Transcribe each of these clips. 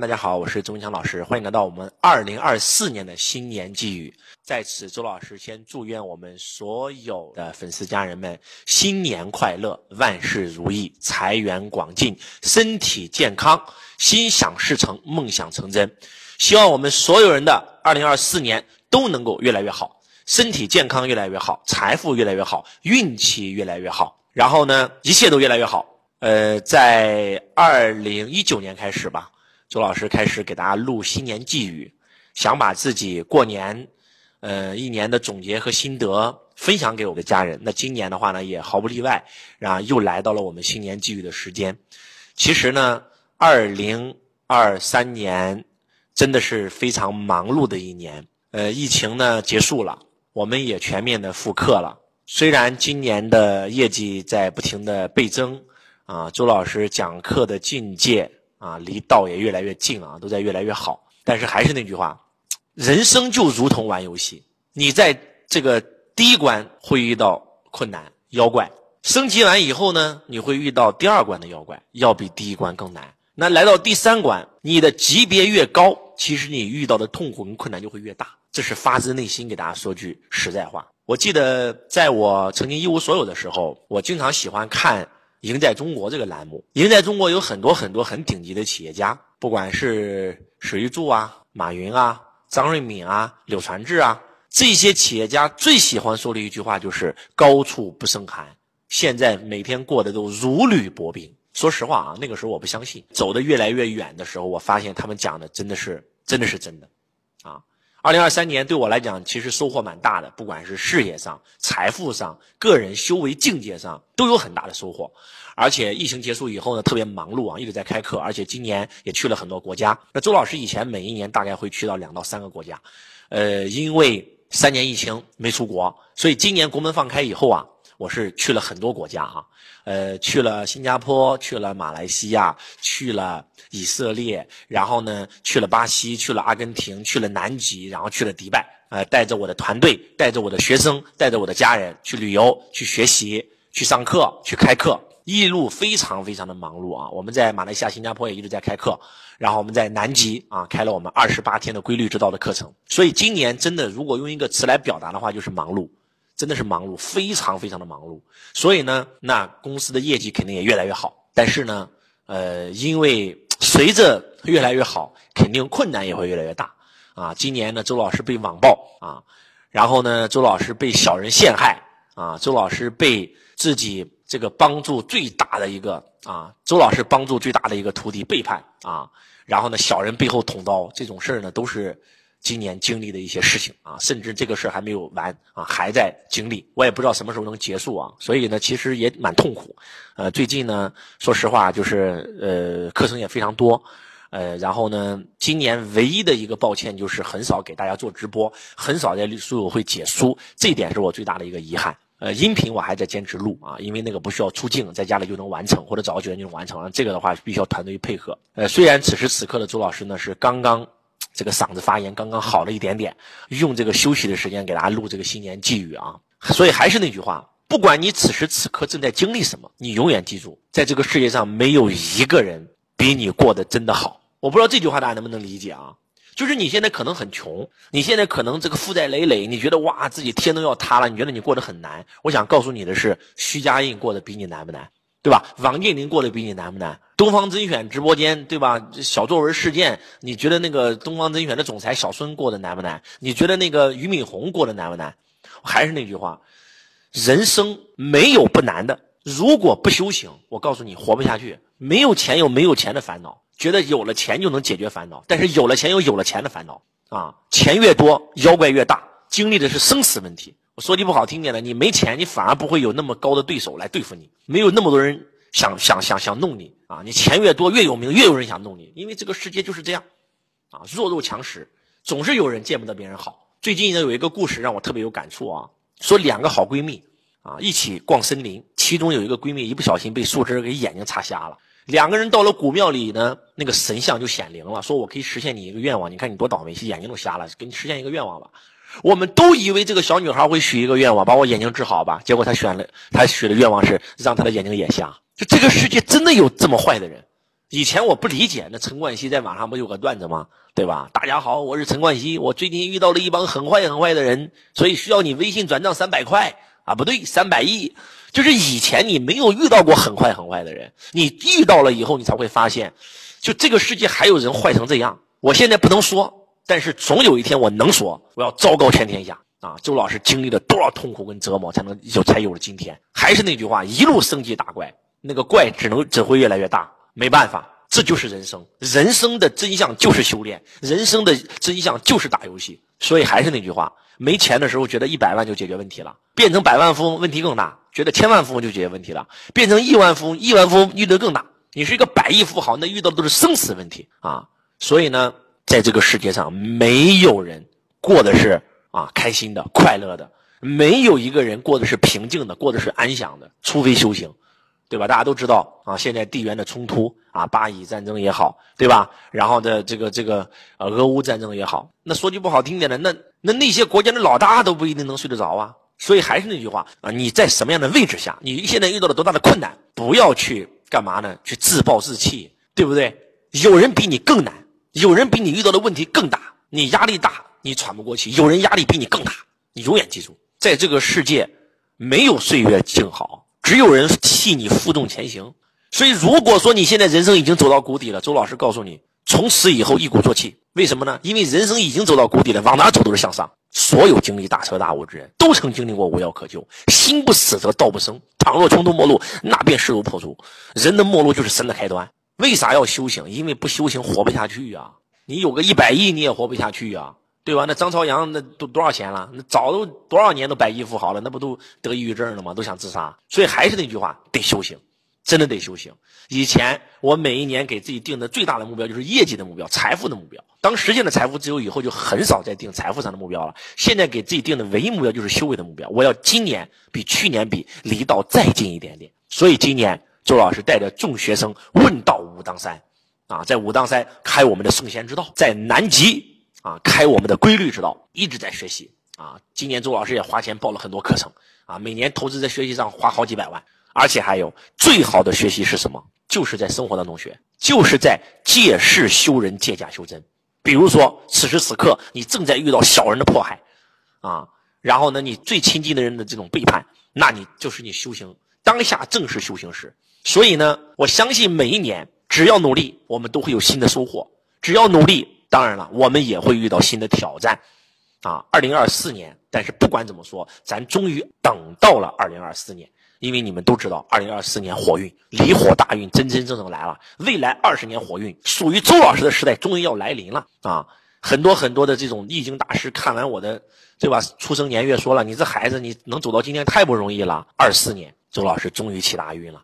大家好，我是周文强老师，欢迎来到我们二零二四年的新年寄语。在此，周老师先祝愿我们所有的粉丝家人们新年快乐，万事如意，财源广进，身体健康，心想事成，梦想成真。希望我们所有人的二零二四年都能够越来越好，身体健康越来越好，财富越来越好，运气越来越好，然后呢，一切都越来越好。呃，在二零一九年开始吧。周老师开始给大家录新年寄语，想把自己过年，呃一年的总结和心得分享给我的家人。那今年的话呢，也毫不例外，然后又来到了我们新年寄语的时间。其实呢，二零二三年真的是非常忙碌的一年。呃，疫情呢结束了，我们也全面的复课了。虽然今年的业绩在不停的倍增，啊，周老师讲课的境界。啊，离道也越来越近啊，都在越来越好。但是还是那句话，人生就如同玩游戏，你在这个第一关会遇到困难妖怪，升级完以后呢，你会遇到第二关的妖怪，要比第一关更难。那来到第三关，你的级别越高，其实你遇到的痛苦跟困难就会越大。这是发自内心给大家说句实在话。我记得在我曾经一无所有的时候，我经常喜欢看。赢在中国这个栏目，赢在中国有很多很多很顶级的企业家，不管是史玉柱啊、马云啊、张瑞敏啊、柳传志啊，这些企业家最喜欢说的一句话就是“高处不胜寒”。现在每天过得都如履薄冰。说实话啊，那个时候我不相信，走得越来越远的时候，我发现他们讲的真的是真的是真的，啊。二零二三年对我来讲，其实收获蛮大的，不管是事业上、财富上、个人修为境界上，都有很大的收获。而且疫情结束以后呢，特别忙碌啊，一直在开课，而且今年也去了很多国家。那周老师以前每一年大概会去到两到三个国家，呃，因为三年疫情没出国，所以今年国门放开以后啊。我是去了很多国家啊，呃，去了新加坡，去了马来西亚，去了以色列，然后呢，去了巴西，去了阿根廷，去了南极，然后去了迪拜，呃，带着我的团队，带着我的学生，带着我的家人去旅游，去学习，去上课，去开课，一路非常非常的忙碌啊。我们在马来西亚、新加坡也一直在开课，然后我们在南极啊开了我们二十八天的规律之道的课程。所以今年真的，如果用一个词来表达的话，就是忙碌。真的是忙碌，非常非常的忙碌，所以呢，那公司的业绩肯定也越来越好。但是呢，呃，因为随着越来越好，肯定困难也会越来越大啊。今年呢，周老师被网暴啊，然后呢，周老师被小人陷害啊，周老师被自己这个帮助最大的一个啊，周老师帮助最大的一个徒弟背叛啊，然后呢，小人背后捅刀，这种事儿呢，都是。今年经历的一些事情啊，甚至这个事还没有完啊，还在经历，我也不知道什么时候能结束啊，所以呢，其实也蛮痛苦。呃，最近呢，说实话，就是呃，课程也非常多，呃，然后呢，今年唯一的一个抱歉就是很少给大家做直播，很少在书友会解书，这一点是我最大的一个遗憾。呃，音频我还在坚持录啊，因为那个不需要出镜，在家里就能完成，或者找个酒店就能完成。这个的话必须要团队配合。呃，虽然此时此刻的周老师呢是刚刚。这个嗓子发炎刚刚好了一点点，用这个休息的时间给大家录这个新年寄语啊。所以还是那句话，不管你此时此刻正在经历什么，你永远记住，在这个世界上没有一个人比你过得真的好。我不知道这句话大家能不能理解啊？就是你现在可能很穷，你现在可能这个负债累累，你觉得哇自己天都要塌了，你觉得你过得很难。我想告诉你的是，徐家印过得比你难不难？对吧？王健林过得比你难不难？东方甄选直播间，对吧？小作文事件，你觉得那个东方甄选的总裁小孙过得难不难？你觉得那个俞敏洪过得难不难？还是那句话，人生没有不难的。如果不修行，我告诉你，活不下去。没有钱有没有钱的烦恼，觉得有了钱就能解决烦恼，但是有了钱有有了钱的烦恼啊！钱越多，妖怪越大，经历的是生死问题。说句不好听点的，你没钱，你反而不会有那么高的对手来对付你，没有那么多人。想想想想弄你啊！你钱越多越有名，越有人想弄你，因为这个世界就是这样，啊，弱肉强食，总是有人见不得别人好。最近呢，有一个故事让我特别有感触啊，说两个好闺蜜啊一起逛森林，其中有一个闺蜜一不小心被树枝给眼睛擦瞎了。两个人到了古庙里呢，那个神像就显灵了，说我可以实现你一个愿望。你看你多倒霉，眼睛都瞎了，给你实现一个愿望吧。我们都以为这个小女孩会许一个愿望，把我眼睛治好吧。结果她选了，她许的愿望是让她的眼睛也瞎。就这个世界真的有这么坏的人，以前我不理解，那陈冠希在网上不有个段子吗？对吧？大家好，我是陈冠希，我最近遇到了一帮很坏很坏的人，所以需要你微信转账三百块啊，不对，三百亿。就是以前你没有遇到过很坏很坏的人，你遇到了以后，你才会发现，就这个世界还有人坏成这样。我现在不能说，但是总有一天我能说，我要昭告全天下啊！周老师经历了多少痛苦跟折磨，才能有才有了今天？还是那句话，一路升级打怪，那个怪只能只会越来越大。没办法，这就是人生。人生的真相就是修炼，人生的真相就是打游戏。所以还是那句话，没钱的时候觉得一百万就解决问题了，变成百万富翁问题更大；觉得千万富翁就解决问题了，变成亿万富翁，亿万富翁遇得更大。你是一个百亿富豪，那遇到的都是生死问题啊！所以呢，在这个世界上，没有人过的是啊开心的、快乐的，没有一个人过的是平静的、过的是安详的，除非修行。对吧？大家都知道啊，现在地缘的冲突啊，巴以战争也好，对吧？然后的这个这个呃，俄乌战争也好，那说句不好听点的，那那那些国家的老大都不一定能睡得着啊。所以还是那句话啊，你在什么样的位置下，你现在遇到了多大的困难，不要去干嘛呢？去自暴自弃，对不对？有人比你更难，有人比你遇到的问题更大，你压力大，你喘不过气；有人压力比你更大，你永远记住，在这个世界，没有岁月静好。只有人替你负重前行，所以如果说你现在人生已经走到谷底了，周老师告诉你，从此以后一鼓作气。为什么呢？因为人生已经走到谷底了，往哪走都是向上。所有经历大彻大悟之人都曾经历过无药可救，心不死则道不生。倘若穷途末路，那便势如破竹。人的末路就是神的开端。为啥要修行？因为不修行活不下去呀。你有个一百亿，你也活不下去呀。对吧？那张朝阳那都多少钱了？那早都多少年都百亿富豪了，那不都得抑郁症了吗？都想自杀。所以还是那句话，得修行，真的得修行。以前我每一年给自己定的最大的目标就是业绩的目标、财富的目标。当实现了财富自由以后，就很少再定财富上的目标了。现在给自己定的唯一目标就是修为的目标。我要今年比去年比离道再近一点点。所以今年周老师带着众学生问道武当山，啊，在武当山开我们的圣贤之道，在南极。啊，开我们的规律之道，一直在学习啊。今年周老师也花钱报了很多课程啊，每年投资在学习上花好几百万，而且还有最好的学习是什么？就是在生活当中学，就是在借势修人，借假修真。比如说，此时此刻你正在遇到小人的迫害啊，然后呢，你最亲近的人的这种背叛，那你就是你修行当下正是修行时。所以呢，我相信每一年只要努力，我们都会有新的收获。只要努力。当然了，我们也会遇到新的挑战，啊，二零二四年。但是不管怎么说，咱终于等到了二零二四年，因为你们都知道，二零二四年火运离火大运真真正正来了。未来二十年火运属于周老师的时代终于要来临了啊！很多很多的这种易经大师看完我的，对吧？出生年月说了，你这孩子你能走到今天太不容易了。二四年，周老师终于起大运了，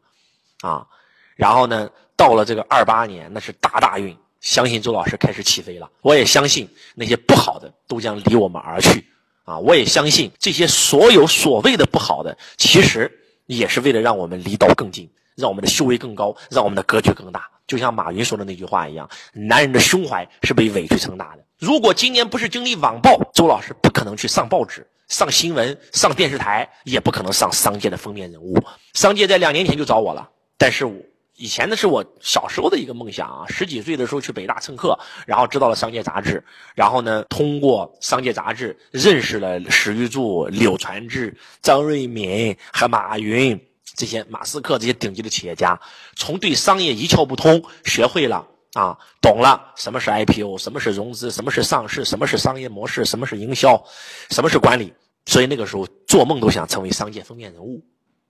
啊，然后呢，到了这个二八年，那是大大运。相信周老师开始起飞了，我也相信那些不好的都将离我们而去，啊，我也相信这些所有所谓的不好的，其实也是为了让我们离道更近，让我们的修为更高，让我们的格局更大。就像马云说的那句话一样，男人的胸怀是被委屈撑大的。如果今年不是经历网暴，周老师不可能去上报纸、上新闻、上电视台，也不可能上商界的封面人物。商界在两年前就找我了，但是我。以前呢是我小时候的一个梦想啊，十几岁的时候去北大蹭课，然后知道了商界杂志，然后呢通过商界杂志认识了史玉柱、柳传志、张瑞敏和马云这些马斯克这些顶级的企业家，从对商业一窍不通，学会了啊，懂了什么是 IPO，什么是融资，什么是上市，什么是商业模式，什么是营销，什么是管理，所以那个时候做梦都想成为商界封面人物。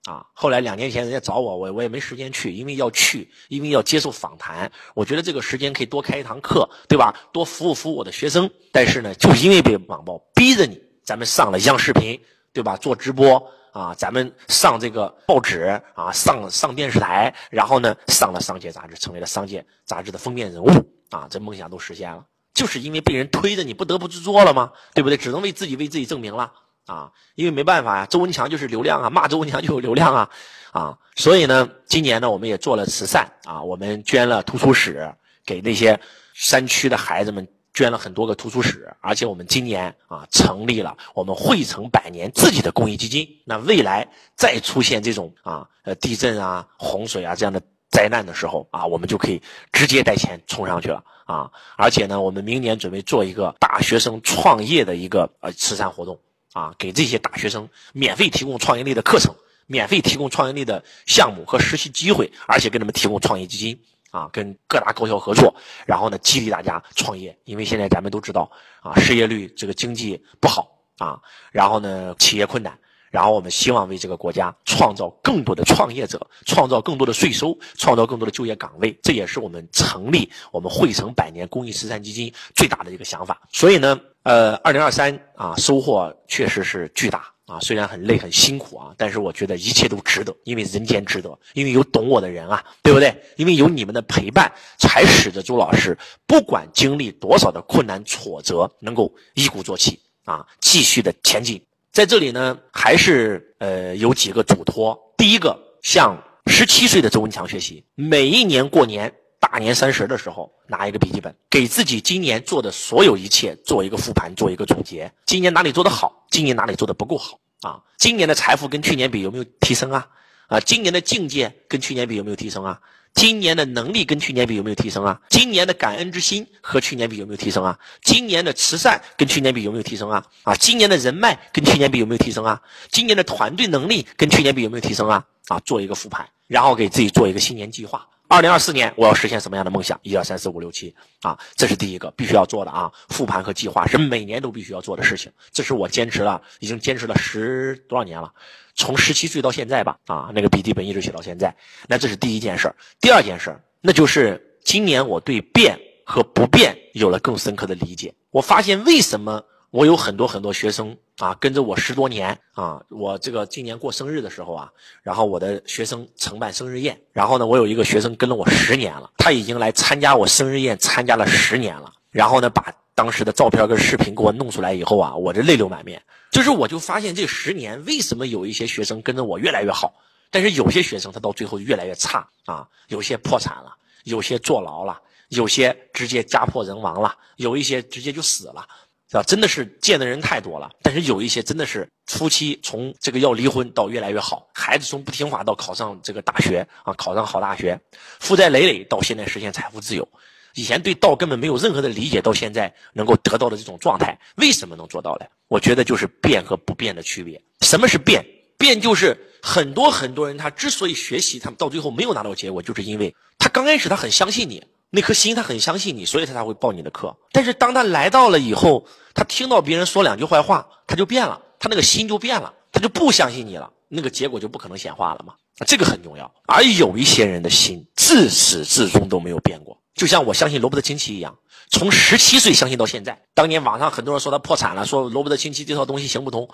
啊，后来两年前人家找我，我我也没时间去，因为要去，因为要接受访谈。我觉得这个时间可以多开一堂课，对吧？多服务服务我的学生。但是呢，就因为被网暴逼着你，咱们上了央视频，对吧？做直播啊，咱们上这个报纸啊，上上电视台，然后呢，上了商界杂志，成为了商界杂志的封面人物啊，这梦想都实现了，就是因为被人推着，你不得不去做了吗？对不对？只能为自己为自己证明了。啊，因为没办法呀，周文强就是流量啊，骂周文强就有流量啊，啊，所以呢，今年呢，我们也做了慈善啊，我们捐了图书室给那些山区的孩子们，捐了很多个图书室，而且我们今年啊，成立了我们汇成百年自己的公益基金。那未来再出现这种啊，呃，地震啊、洪水啊这样的灾难的时候啊，我们就可以直接带钱冲上去了啊！而且呢，我们明年准备做一个大学生创业的一个呃慈善活动啊，给这些大学生免费提供创业类的课程，免费提供创业类的项目和实习机会，而且给他们提供创业基金啊，跟各大高校合作，然后呢，激励大家创业。因为现在咱们都知道啊，失业率这个经济不好啊，然后呢，企业困难。然后我们希望为这个国家创造更多的创业者，创造更多的税收，创造更多的就业岗位。这也是我们成立我们汇成百年公益慈善基金最大的一个想法。所以呢，呃，二零二三啊，收获确实是巨大啊。虽然很累很辛苦啊，但是我觉得一切都值得，因为人间值得，因为有懂我的人啊，对不对？因为有你们的陪伴，才使得周老师不管经历多少的困难挫折，能够一鼓作气啊，继续的前进。在这里呢，还是呃有几个嘱托。第一个，向十七岁的周文强学习，每一年过年大年三十的时候，拿一个笔记本，给自己今年做的所有一切做一个复盘，做一个总结。今年哪里做得好？今年哪里做得不够好？啊，今年的财富跟去年比有没有提升啊？啊，今年的境界跟去年比有没有提升啊？今年的能力跟去年比有没有提升啊？今年的感恩之心和去年比有没有提升啊？今年的慈善跟去年比有没有提升啊？啊，今年的人脉跟去年比有没有提升啊？今年的团队能力跟去年比有没有提升啊？啊，做一个复盘，然后给自己做一个新年计划。二零二四年我要实现什么样的梦想？一二三四五六七啊，这是第一个必须要做的啊！复盘和计划是每年都必须要做的事情，这是我坚持了，已经坚持了十多少年了，从十七岁到现在吧啊，那个笔记本一直写到现在。那这是第一件事儿第二件事儿那就是今年我对变和不变有了更深刻的理解。我发现为什么我有很多很多学生。啊，跟着我十多年啊！我这个今年过生日的时候啊，然后我的学生承办生日宴，然后呢，我有一个学生跟了我十年了，他已经来参加我生日宴参加了十年了。然后呢，把当时的照片跟视频给我弄出来以后啊，我这泪流满面。就是我就发现这十年为什么有一些学生跟着我越来越好，但是有些学生他到最后越来越差啊，有些破产了，有些坐牢了，有些直接家破人亡了，有一些直接就死了。是吧？真的是见的人太多了，但是有一些真的是夫妻从这个要离婚到越来越好，孩子从不听话到考上这个大学啊，考上好大学，负债累累到现在实现财富自由，以前对道根本没有任何的理解，到现在能够得到的这种状态，为什么能做到呢？我觉得就是变和不变的区别。什么是变？变就是很多很多人他之所以学习，他们到最后没有拿到结果，就是因为他刚开始他很相信你。那颗心，他很相信你，所以他才会报你的课。但是当他来到了以后，他听到别人说两句坏话，他就变了，他那个心就变了，他就不相信你了，那个结果就不可能显化了嘛。这个很重要。而有一些人的心自始至终都没有变过，就像我相信罗伯特清崎一样，从十七岁相信到现在。当年网上很多人说他破产了，说罗伯特清崎这套东西行不通，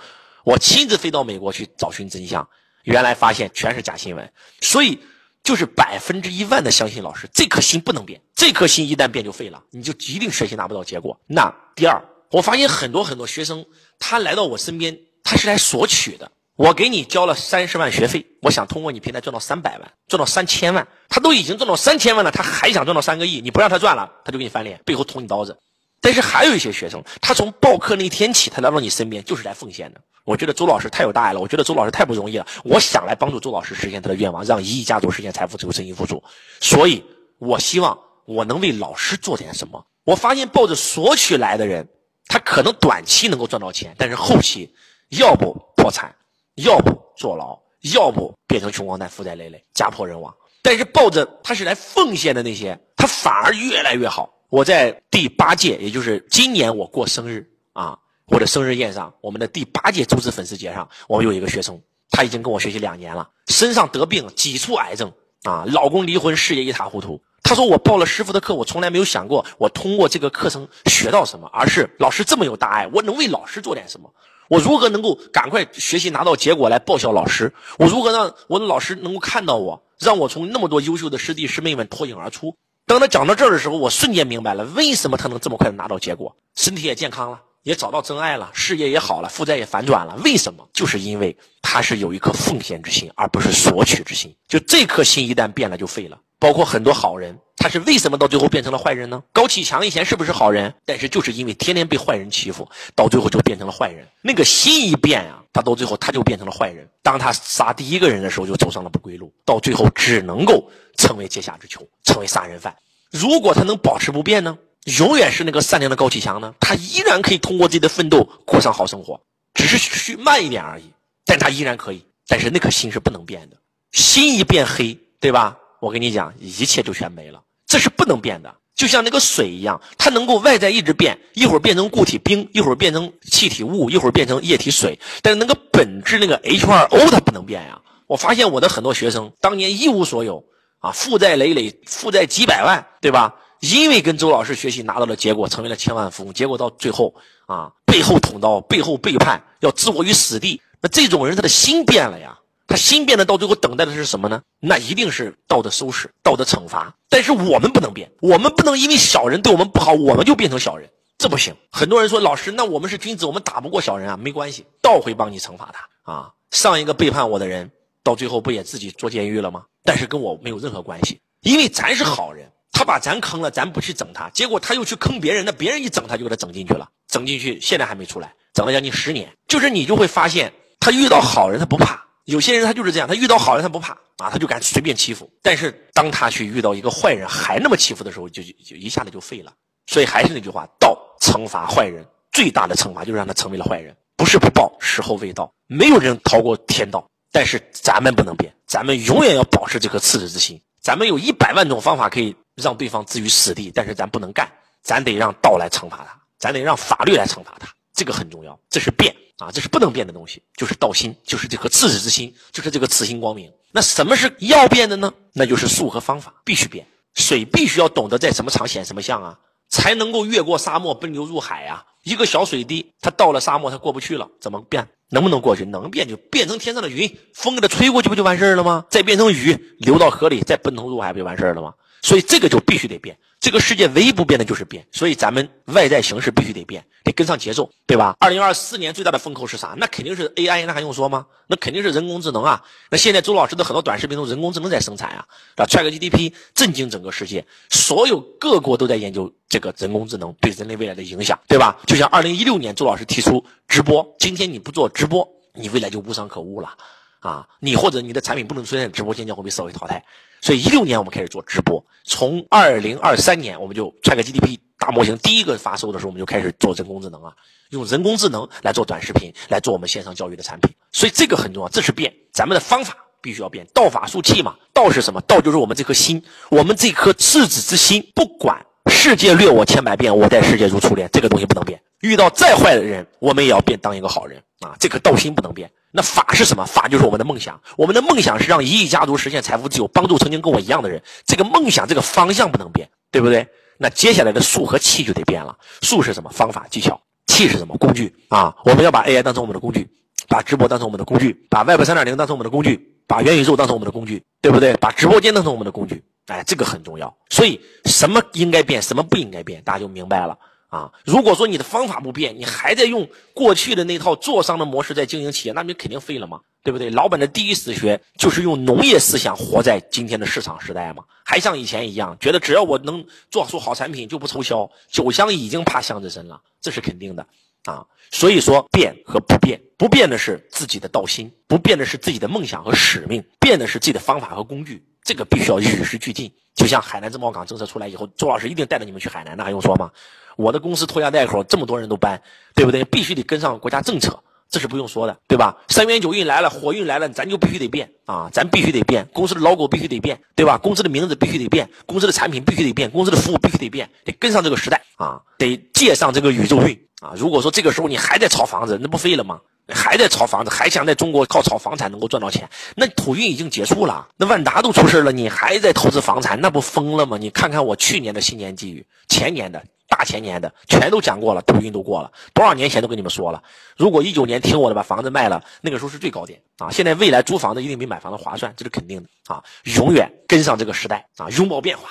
我亲自飞到美国去找寻真相，原来发现全是假新闻。所以。就是百分之一万的相信老师，这颗心不能变，这颗心一旦变就废了，你就一定学习拿不到结果。那第二，我发现很多很多学生，他来到我身边，他是来索取的。我给你交了三十万学费，我想通过你平台赚到三百万，赚到三千万。他都已经赚到三千万了，他还想赚到三个亿，你不让他赚了，他就给你翻脸，背后捅你刀子。但是还有一些学生，他从报课那天起，他来到你身边就是来奉献的。我觉得周老师太有大爱了，我觉得周老师太不容易了。我想来帮助周老师实现他的愿望，让一亿家族实现财富自由、身心富足。所以，我希望我能为老师做点什么。我发现抱着索取来的人，他可能短期能够赚到钱，但是后期要不破产，要不坐牢，要不变成穷光蛋、负债累累、家破人亡。但是抱着他是来奉献的那些，他反而越来越好。我在第八届，也就是今年我过生日啊。我的生日宴上，我们的第八届周子粉丝节上，我们有一个学生，他已经跟我学习两年了，身上得病几处癌症啊，老公离婚，事业一塌糊涂。他说我报了师傅的课，我从来没有想过我通过这个课程学到什么，而是老师这么有大爱，我能为老师做点什么？我如何能够赶快学习拿到结果来报效老师？我如何让我的老师能够看到我，让我从那么多优秀的师弟师妹们脱颖而出？当他讲到这儿的时候，我瞬间明白了为什么他能这么快的拿到结果，身体也健康了。也找到真爱了，事业也好了，负债也反转了。为什么？就是因为他是有一颗奉献之心，而不是索取之心。就这颗心一旦变了，就废了。包括很多好人，他是为什么到最后变成了坏人呢？高启强以前是不是好人？但是就是因为天天被坏人欺负，到最后就变成了坏人。那个心一变啊，他到最后他就变成了坏人。当他杀第一个人的时候，就走上了不归路，到最后只能够成为阶下之囚，成为杀人犯。如果他能保持不变呢？永远是那个善良的高启强呢？他依然可以通过自己的奋斗过上好生活，只是需慢一点而已。但他依然可以。但是那颗心是不能变的，心一变黑，对吧？我跟你讲，一切就全没了。这是不能变的，就像那个水一样，它能够外在一直变，一会儿变成固体冰，一会儿变成气体雾，一会儿变成液体水，但是那个本质那个 H2O 它不能变呀。我发现我的很多学生当年一无所有啊，负债累累，负债几百万，对吧？因为跟周老师学习拿到了结果，成为了千万富翁，结果到最后啊，背后捅刀，背后背叛，要置我于死地。那这种人他的心变了呀。他心变了到最后等待的是什么呢？那一定是道德收拾、道德惩罚。但是我们不能变，我们不能因为小人对我们不好，我们就变成小人，这不行。很多人说老师，那我们是君子，我们打不过小人啊，没关系，道会帮你惩罚他啊。上一个背叛我的人，到最后不也自己坐监狱了吗？但是跟我没有任何关系，因为咱是好人，他把咱坑了，咱不去整他，结果他又去坑别人，那别人一整他就给他整进去了，整进去现在还没出来，整了将近十年。就是你就会发现，他遇到好人他不怕。有些人他就是这样，他遇到好人他不怕啊，他就敢随便欺负。但是当他去遇到一个坏人还那么欺负的时候，就就一下子就废了。所以还是那句话，道惩罚坏人最大的惩罚就是让他成为了坏人，不是不报，时候未到。没有人逃过天道，但是咱们不能变，咱们永远要保持这颗赤子之心。咱们有一百万种方法可以让对方置于死地，但是咱不能干，咱得让道来惩罚他，咱得让法律来惩罚他，这个很重要，这是变。啊，这是不能变的东西，就是道心，就是这颗赤子之心，就是这个慈心光明。那什么是要变的呢？那就是术和方法必须变。水必须要懂得在什么场显什么相啊，才能够越过沙漠奔流入海啊。一个小水滴，它到了沙漠，它过不去了，怎么变？能不能过去？能变就变成天上的云，风给它吹过去不就完事儿了吗？再变成雨，流到河里，再奔腾入海不就完事儿了吗？所以这个就必须得变。这个世界唯一不变的就是变，所以咱们外在形式必须得变，得跟上节奏，对吧？二零二四年最大的风口是啥？那肯定是 AI，那还用说吗？那肯定是人工智能啊！那现在周老师的很多短视频都人工智能在生产啊，啊，Track GDP 震惊整个世界，所有各国都在研究这个人工智能对人类未来的影响，对吧？就像二零一六年周老师提出直播，今天你不做直播，你未来就无商可务了。啊，你或者你的产品不能出现直播间，将会被社会淘汰。所以一六年我们开始做直播，从二零二三年我们就创个 GDP 大模型第一个发售的时候，我们就开始做人工智能啊，用人工智能来做短视频，来做我们线上教育的产品。所以这个很重要，这是变，咱们的方法必须要变。道法术器嘛，道是什么？道就是我们这颗心，我们这颗赤子之心，不管世界虐我千百遍，我待世界如初恋，这个东西不能变。遇到再坏的人，我们也要变当一个好人啊！这颗道心不能变。那法是什么？法就是我们的梦想。我们的梦想是让一亿家族实现财富自由，帮助曾经跟我一样的人。这个梦想，这个方向不能变，对不对？那接下来的术和气就得变了。术是什么？方法技巧。气是什么？工具啊！我们要把 AI 当成我们的工具，把直播当成我们的工具，把 Web 三点零当成我们的工具，把元宇宙当成我们的工具，对不对？把直播间当成我们的工具。哎，这个很重要。所以什么应该变，什么不应该变，大家就明白了。啊，如果说你的方法不变，你还在用过去的那套做商的模式在经营企业，那你肯定废了嘛，对不对？老板的第一死穴就是用农业思想活在今天的市场时代嘛，还像以前一样，觉得只要我能做出好产品就不愁销，酒香已经怕巷子深了，这是肯定的啊。所以说变和不变，不变的是自己的道心，不变的是自己的梦想和使命，变的是自己的方法和工具。这个必须要与时俱进，就像海南自贸港政策出来以后，周老师一定带着你们去海南，那还用说吗？我的公司拖家带口，这么多人都搬，对不对？必须得跟上国家政策，这是不用说的，对吧？三元九运来了，火运来了，咱就必须得变啊！咱必须得变，公司的 logo 必须得变，对吧？公司的名字必须得变，公司的产品必须得变，公司的服务必须得变，得跟上这个时代啊！得借上这个宇宙运啊！如果说这个时候你还在炒房子，那不废了吗？还在炒房子，还想在中国靠炒房产能够赚到钱？那土运已经结束了，那万达都出事了，你还在投资房产，那不疯了吗？你看看我去年的新年寄语，前年的大前年的全都讲过了，土运都过了，多少年前都跟你们说了。如果一九年听我的把房子卖了，那个时候是最高点啊！现在未来租房子一定比买房子划算，这是肯定的啊！永远跟上这个时代啊，拥抱变化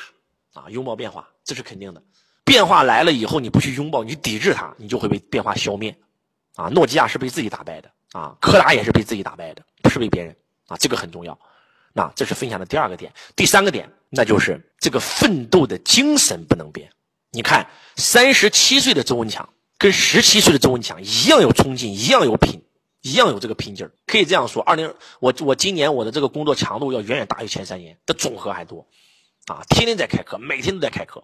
啊，拥抱变化，这是肯定的。变化来了以后，你不去拥抱，你抵制它，你就会被变化消灭。啊，诺基亚是被自己打败的啊，柯达也是被自己打败的，不是被别人啊，这个很重要。那这是分享的第二个点。第三个点，那就是这个奋斗的精神不能变。你看，三十七岁的周文强跟十七岁的周文强一样有冲劲，一样有拼，一样有这个拼劲儿。可以这样说，二零我我今年我的这个工作强度要远远大于前三年的总和还多，啊，天天在开课，每天都在开课，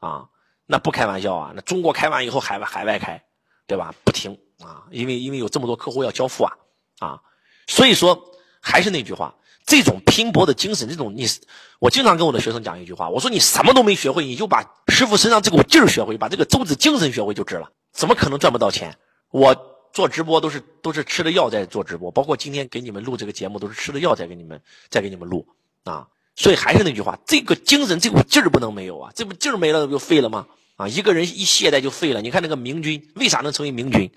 啊，那不开玩笑啊，那中国开完以后海外海外开，对吧？不停啊，因为因为有这么多客户要交付啊，啊，所以说还是那句话。这种拼搏的精神，这种你，我经常跟我的学生讲一句话，我说你什么都没学会，你就把师傅身上这股劲儿学会，把这个周子精神学会就值了。怎么可能赚不到钱？我做直播都是都是吃了药在做直播，包括今天给你们录这个节目都是吃了药在给你们在给你们录啊。所以还是那句话，这个精神这股劲儿不能没有啊，这不劲儿没了不就废了吗？啊，一个人一懈怠就废了。你看那个明君为啥能成为明君？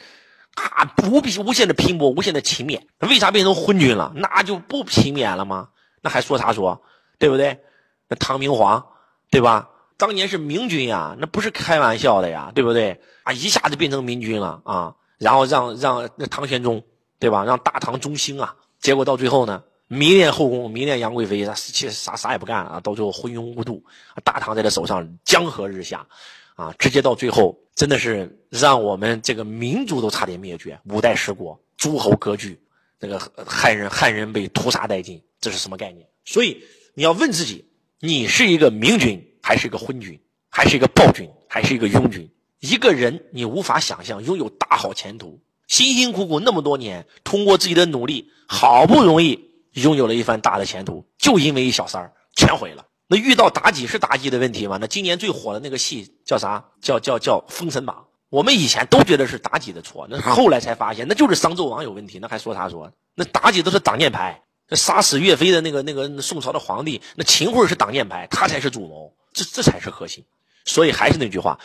啊，无比无限的拼搏，无限的勤勉，为啥变成昏君了？那就不勤勉了吗？那还说啥说？对不对？那唐明皇，对吧？当年是明君呀，那不是开玩笑的呀，对不对？啊，一下子变成明君了啊，然后让让那唐玄宗，对吧？让大唐中兴啊，结果到最后呢，迷恋后宫，迷恋杨贵妃，其实啥啥也不干啊，到最后昏庸无度，大唐在他手上江河日下。啊，直接到最后，真的是让我们这个民族都差点灭绝，五代十国，诸侯割据，那个汉人汉人被屠杀殆尽，这是什么概念？所以你要问自己，你是一个明君，还是一个昏君，还是一个暴君，还是一个庸君？一个人你无法想象拥有大好前途，辛辛苦苦那么多年，通过自己的努力，好不容易拥有了一番大的前途，就因为一小三儿，全毁了。那遇到妲己是妲己的问题吗？那今年最火的那个戏叫啥？叫叫叫《封神榜》。我们以前都觉得是妲己的错，那后来才发现那就是商纣王有问题。那还说啥说？那妲己都是挡箭牌，那杀死岳飞的那个那个宋朝的皇帝，那秦桧是挡箭牌，他才是主谋，这这才是核心。所以还是那句话，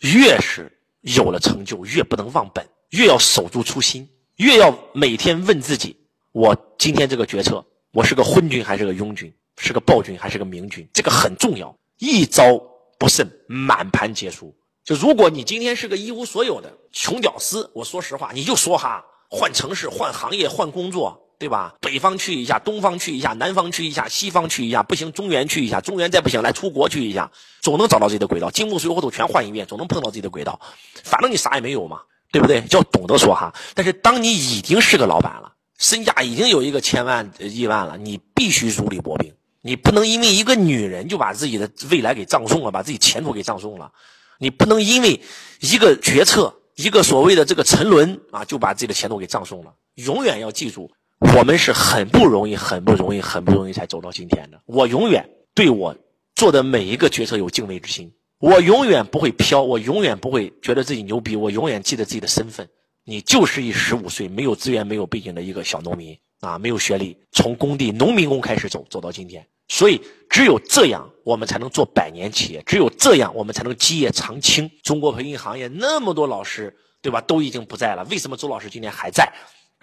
越是有了成就，越不能忘本，越要守住初心，越要每天问自己：我今天这个决策，我是个昏君还是个庸君？是个暴君还是个明君，这个很重要。一招不慎，满盘皆输。就如果你今天是个一无所有的穷屌丝，我说实话，你就说哈，换城市、换行业、换工作，对吧？北方去一下，东方去一下，南方去一下，西方去一下，不行，中原去一下，中原再不行，来出国去一下，总能找到自己的轨道。金木水火土全换一遍，总能碰到自己的轨道。反正你啥也没有嘛，对不对？要懂得说哈。但是当你已经是个老板了，身价已经有一个千万亿万了，你必须如履薄冰。你不能因为一个女人就把自己的未来给葬送了，把自己前途给葬送了。你不能因为一个决策、一个所谓的这个沉沦啊，就把自己的前途给葬送了。永远要记住，我们是很不容易、很不容易、很不容易才走到今天的。我永远对我做的每一个决策有敬畏之心，我永远不会飘，我永远不会觉得自己牛逼，我永远记得自己的身份。你就是一十五岁没有资源、没有背景的一个小农民啊，没有学历，从工地农民工开始走，走到今天。所以，只有这样，我们才能做百年企业；只有这样，我们才能基业长青。中国培训行业那么多老师，对吧？都已经不在了，为什么周老师今天还在？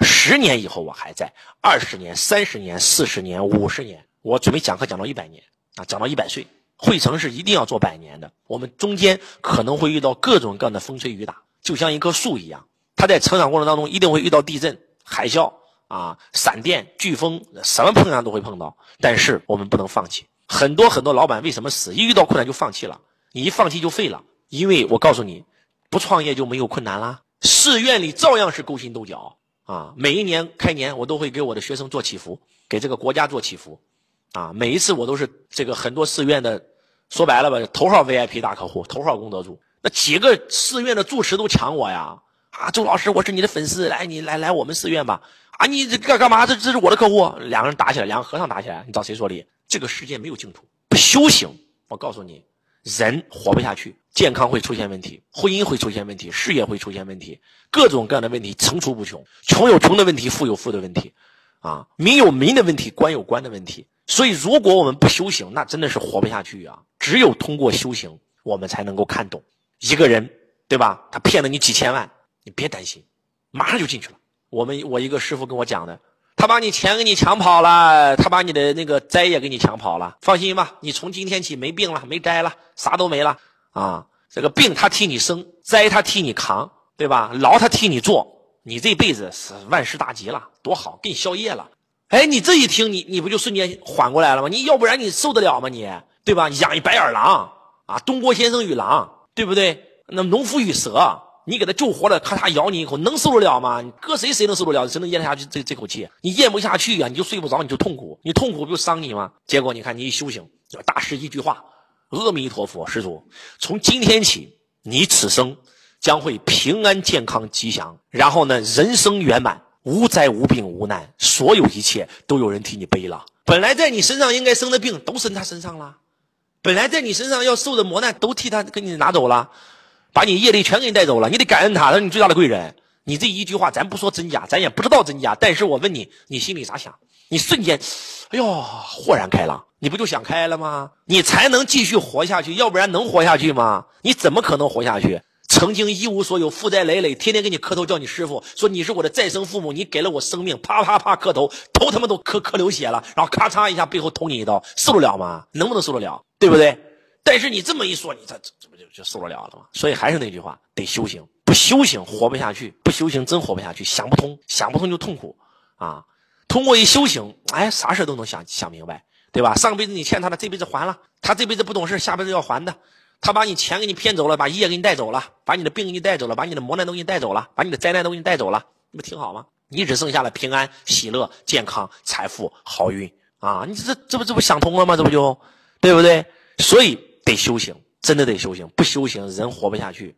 十年以后我还在，二十年、三十年、四十年、五十年，我准备讲课讲到一百年啊，讲到一百岁。汇成是一定要做百年的，我们中间可能会遇到各种各样的风吹雨打，就像一棵树一样，它在成长过程当中一定会遇到地震、海啸。啊，闪电、飓风，什么碰上都会碰到。但是我们不能放弃。很多很多老板为什么死？一遇到困难就放弃了。你一放弃就废了。因为我告诉你，不创业就没有困难啦。寺院里照样是勾心斗角啊。每一年开年，我都会给我的学生做祈福，给这个国家做祈福。啊，每一次我都是这个很多寺院的，说白了吧，头号 VIP 大客户，头号功德主。那几个寺院的住持都抢我呀。啊，周老师，我是你的粉丝，来，你来来我们寺院吧。啊，你这干干嘛？这这是我的客户。两个人打起来，两个和尚打起来，你找谁说理？这个世界没有净土，不修行，我告诉你，人活不下去，健康会出现问题，婚姻会出现问题，事业会出现问题，各种各样的问题层出不穷。穷有穷的问题，富有富的问题，啊，民有民的问题，官有官的问题。所以，如果我们不修行，那真的是活不下去啊！只有通过修行，我们才能够看懂一个人，对吧？他骗了你几千万，你别担心，马上就进去了。我们我一个师傅跟我讲的，他把你钱给你抢跑了，他把你的那个灾也给你抢跑了。放心吧，你从今天起没病了，没灾了，啥都没了啊！这个病他替你生，灾他替你扛，对吧？劳他替你做，你这辈子是万事大吉了，多好，给你消业了。哎，你这一听，你你不就瞬间缓过来了吗？你要不然你受得了吗？你对吧？养一白眼狼啊，东郭先生与狼，对不对？那农夫与蛇，你给他救活了，咔嚓咬你一口，能受得了吗？你搁谁谁能受得了？谁能咽得下去这这口气？你咽不下去呀，你就睡不着，你就痛苦，你痛苦不就伤你吗？结果你看你一修行，大师一句话：阿弥陀佛，施主，从今天起，你此生将会平安健康吉祥，然后呢，人生圆满。无灾无病无难，所有一切都有人替你背了。本来在你身上应该生的病都生他身上了，本来在你身上要受的磨难都替他给你拿走了，把你业力全给你带走了。你得感恩他，他是你最大的贵人。你这一句话，咱不说真假，咱也不知道真假。但是我问你，你心里咋想？你瞬间，哎呦，豁然开朗，你不就想开了吗？你才能继续活下去，要不然能活下去吗？你怎么可能活下去？曾经一无所有，负债累累，天天给你磕头叫你师傅，说你是我的再生父母，你给了我生命，啪啪啪磕头，头他妈都磕磕流血了，然后咔嚓一下背后捅你一刀，受得了吗？能不能受得了？对不对？但是你这么一说，你这这就受得了了吗？所以还是那句话，得修行，不修行活不下去，不修行真活不下去，想不通，想不通就痛苦啊！通过一修行，哎，啥事都能想想明白，对吧？上辈子你欠他的，这辈子还了，他这辈子不懂事，下辈子要还的。他把你钱给你骗走了，把业给你带走了，把你的病给你带走了，把你的磨难都给你带走了，把你的灾难都给你带走了，那不挺好吗？你只剩下了平安、喜乐、健康、财富、好运啊！你这这不这不想通了吗？这不就对不对？所以得修行，真的得修行，不修行人活不下去。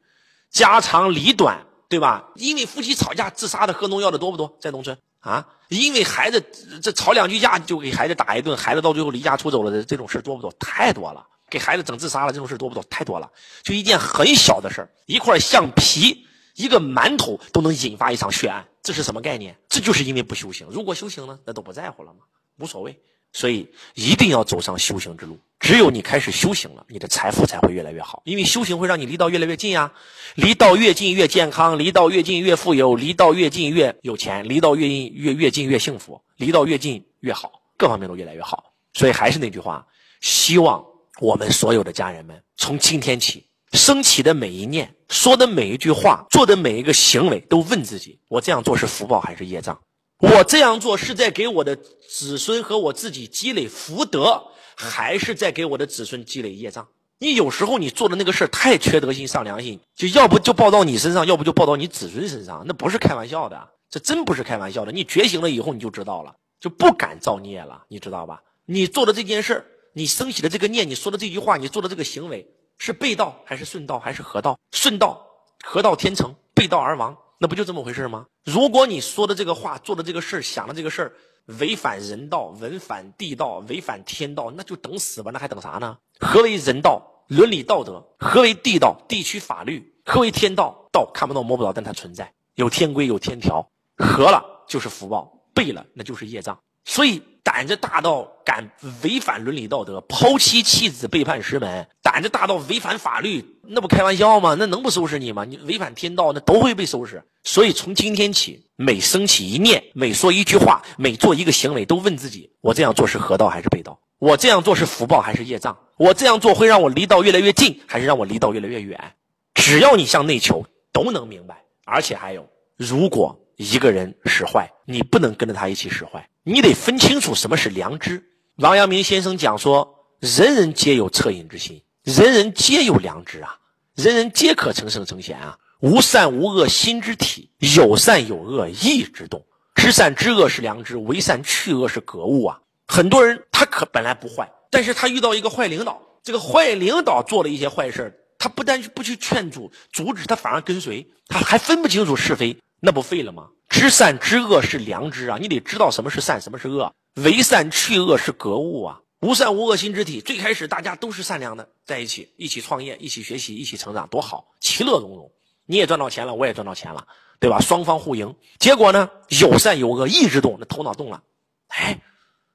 家长里短，对吧？因为夫妻吵架自杀的、喝农药的多不多？在农村啊？因为孩子这吵两句架就给孩子打一顿，孩子到最后离家出走了的这种事多不多？太多了。给孩子整自杀了，这种事多不多？太多了。就一件很小的事儿，一块橡皮，一个馒头都能引发一场血案，这是什么概念？这就是因为不修行。如果修行呢，那都不在乎了吗？无所谓。所以一定要走上修行之路。只有你开始修行了，你的财富才会越来越好。因为修行会让你离道越来越近呀，离道越近越健康，离道越近越富有，离道越近越有钱，离道越近越越近越幸福，离道越近越好，各方面都越来越好。所以还是那句话，希望。我们所有的家人们，从今天起，升起的每一念，说的每一句话，做的每一个行为，都问自己：我这样做是福报还是业障？我这样做是在给我的子孙和我自己积累福德，还是在给我的子孙积累业障？你有时候你做的那个事儿太缺德心、丧良心，就要不就报到你身上，要不就报到你子孙身上，那不是开玩笑的，这真不是开玩笑的。你觉醒了以后，你就知道了，就不敢造孽了，你知道吧？你做的这件事儿。你升起的这个念，你说的这句话，你做的这个行为，是背道还是顺道还是合道？顺道，合道天成；背道而亡，那不就这么回事吗？如果你说的这个话，做的这个事儿，想的这个事儿，违反人道，违反地道，违反天道，那就等死吧，那还等啥呢？何为人道？伦理道德？何为地道？地区法律？何为天道？道看不到摸不着，但它存在，有天规有天条，合了就是福报，背了那就是业障。所以胆子大到敢违反伦理道德，抛妻弃子，背叛师门；胆子大到违反法律，那不开玩笑吗？那能不收拾你吗？你违反天道，那都会被收拾。所以从今天起，每升起一念，每说一句话，每做一个行为，都问自己：我这样做是合道还是背道？我这样做是福报还是业障？我这样做会让我离道越来越近，还是让我离道越来越远？只要你向内求，都能明白。而且还有，如果一个人使坏，你不能跟着他一起使坏。你得分清楚什么是良知。王阳明先生讲说：“人人皆有恻隐之心，人人皆有良知啊，人人皆可成圣成贤啊。无善无恶心之体，有善有恶意之动。知善知恶是良知，为善去恶是格物啊。很多人他可本来不坏，但是他遇到一个坏领导，这个坏领导做了一些坏事他不但不去劝阻阻止，他反而跟随，他还分不清楚是非，那不废了吗？”知善知恶是良知啊，你得知道什么是善，什么是恶。为善去恶是格物啊。无善无恶心之体，最开始大家都是善良的，在一起一起创业，一起学习，一起成长，多好，其乐融融。你也赚到钱了，我也赚到钱了，对吧？双方互赢。结果呢，有善有恶，意志动，那头脑动了。哎，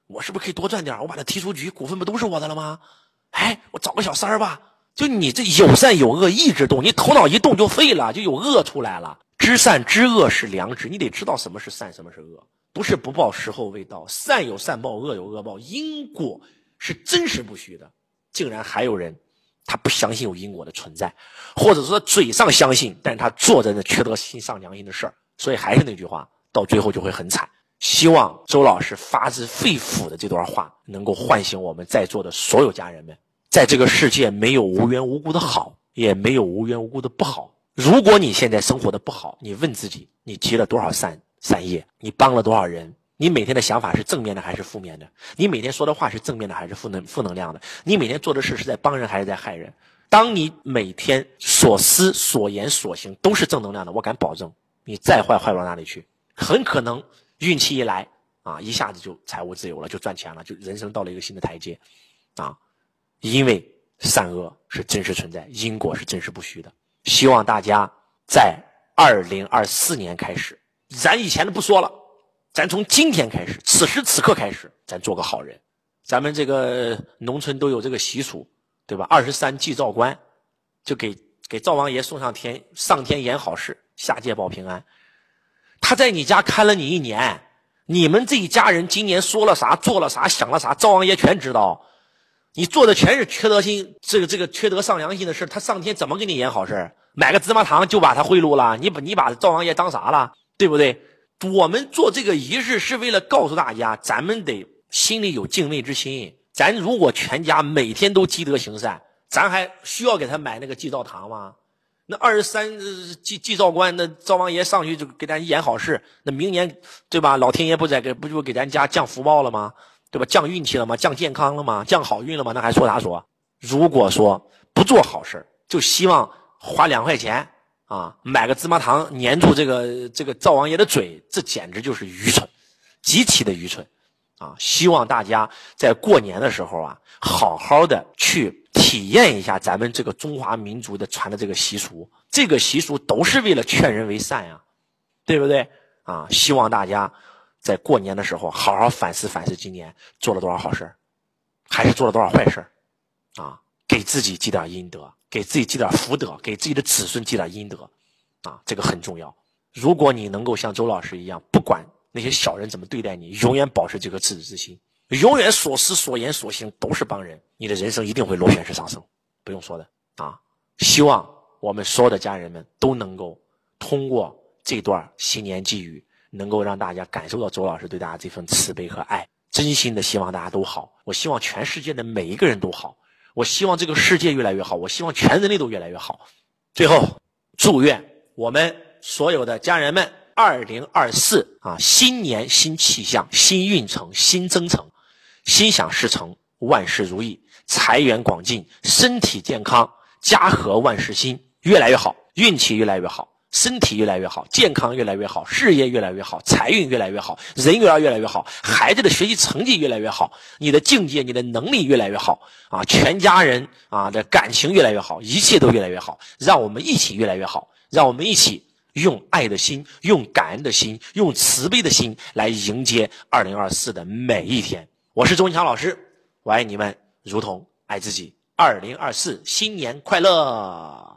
我是不是可以多赚点？我把他踢出局，股份不都是我的了吗？哎，我找个小三儿吧。就你这有善有恶，意志动，你头脑一动就废了，就有恶出来了。知善知恶是良知，你得知道什么是善，什么是恶，不是不报时候未到，善有善报，恶有恶报，因果是真实不虚的。竟然还有人，他不相信有因果的存在，或者说嘴上相信，但他做着那缺德心丧良心的事儿，所以还是那句话，到最后就会很惨。希望周老师发自肺腑的这段话能够唤醒我们在座的所有家人们。在这个世界，没有无缘无故的好，也没有无缘无故的不好。如果你现在生活的不好，你问自己：你积了多少善善业？你帮了多少人？你每天的想法是正面的还是负面的？你每天说的话是正面的还是负能负能量的？你每天做的事是在帮人还是在害人？当你每天所思所言所行都是正能量的，我敢保证，你再坏坏不到哪里去。很可能运气一来啊，一下子就财务自由了，就赚钱了，就人生到了一个新的台阶啊。因为善恶是真实存在，因果是真实不虚的。希望大家在二零二四年开始，咱以前的不说了。咱从今天开始，此时此刻开始，咱做个好人。咱们这个农村都有这个习俗，对吧？二十三祭灶官，就给给灶王爷送上天，上天言好事，下界保平安。他在你家看了你一年，你们这一家人今年说了啥，做了啥，想了啥，灶王爷全知道。你做的全是缺德心，这个这个缺德丧良心的事，他上天怎么给你演好事？买个芝麻糖就把他贿赂了？你把你把灶王爷当啥了？对不对？我们做这个仪式是为了告诉大家，咱们得心里有敬畏之心。咱如果全家每天都积德行善，咱还需要给他买那个祭灶糖吗？那二十三祭祭灶官，那灶王爷上去就给咱演好事，那明年对吧？老天爷不在给不就给咱家降福报了吗？对吧？降运气了吗？降健康了吗？降好运了吗？那还说啥说？如果说不做好事就希望花两块钱。啊，买个芝麻糖粘住这个这个灶王爷的嘴，这简直就是愚蠢，极其的愚蠢，啊！希望大家在过年的时候啊，好好的去体验一下咱们这个中华民族的传的这个习俗，这个习俗都是为了劝人为善呀，对不对？啊！希望大家在过年的时候好好反思反思，今年做了多少好事还是做了多少坏事啊！给自己积点阴德。给自己积点福德，给自己的子孙积点阴德，啊，这个很重要。如果你能够像周老师一样，不管那些小人怎么对待你，永远保持这个赤子之心，永远所思所言所行都是帮人，你的人生一定会螺旋式上升，不用说的啊。希望我们所有的家人们都能够通过这段新年寄语，能够让大家感受到周老师对大家这份慈悲和爱，真心的希望大家都好。我希望全世界的每一个人都好。我希望这个世界越来越好，我希望全人类都越来越好。最后，祝愿我们所有的家人们，二零二四啊，新年新气象，新运程，新征程，心想事成，万事如意，财源广进，身体健康，家和万事兴，越来越好，运气越来越好。身体越来越好，健康越来越好，事业越来越好，财运越来越好，人缘越来越好，孩子的学习成绩越来越好，你的境界、你的能力越来越好啊！全家人啊的感情越来越好，一切都越来越好。让我们一起越来越好，让我们一起用爱的心、用感恩的心、用慈悲的心来迎接二零二四的每一天。我是周文强老师，我爱你们，如同爱自己。二零二四新年快乐！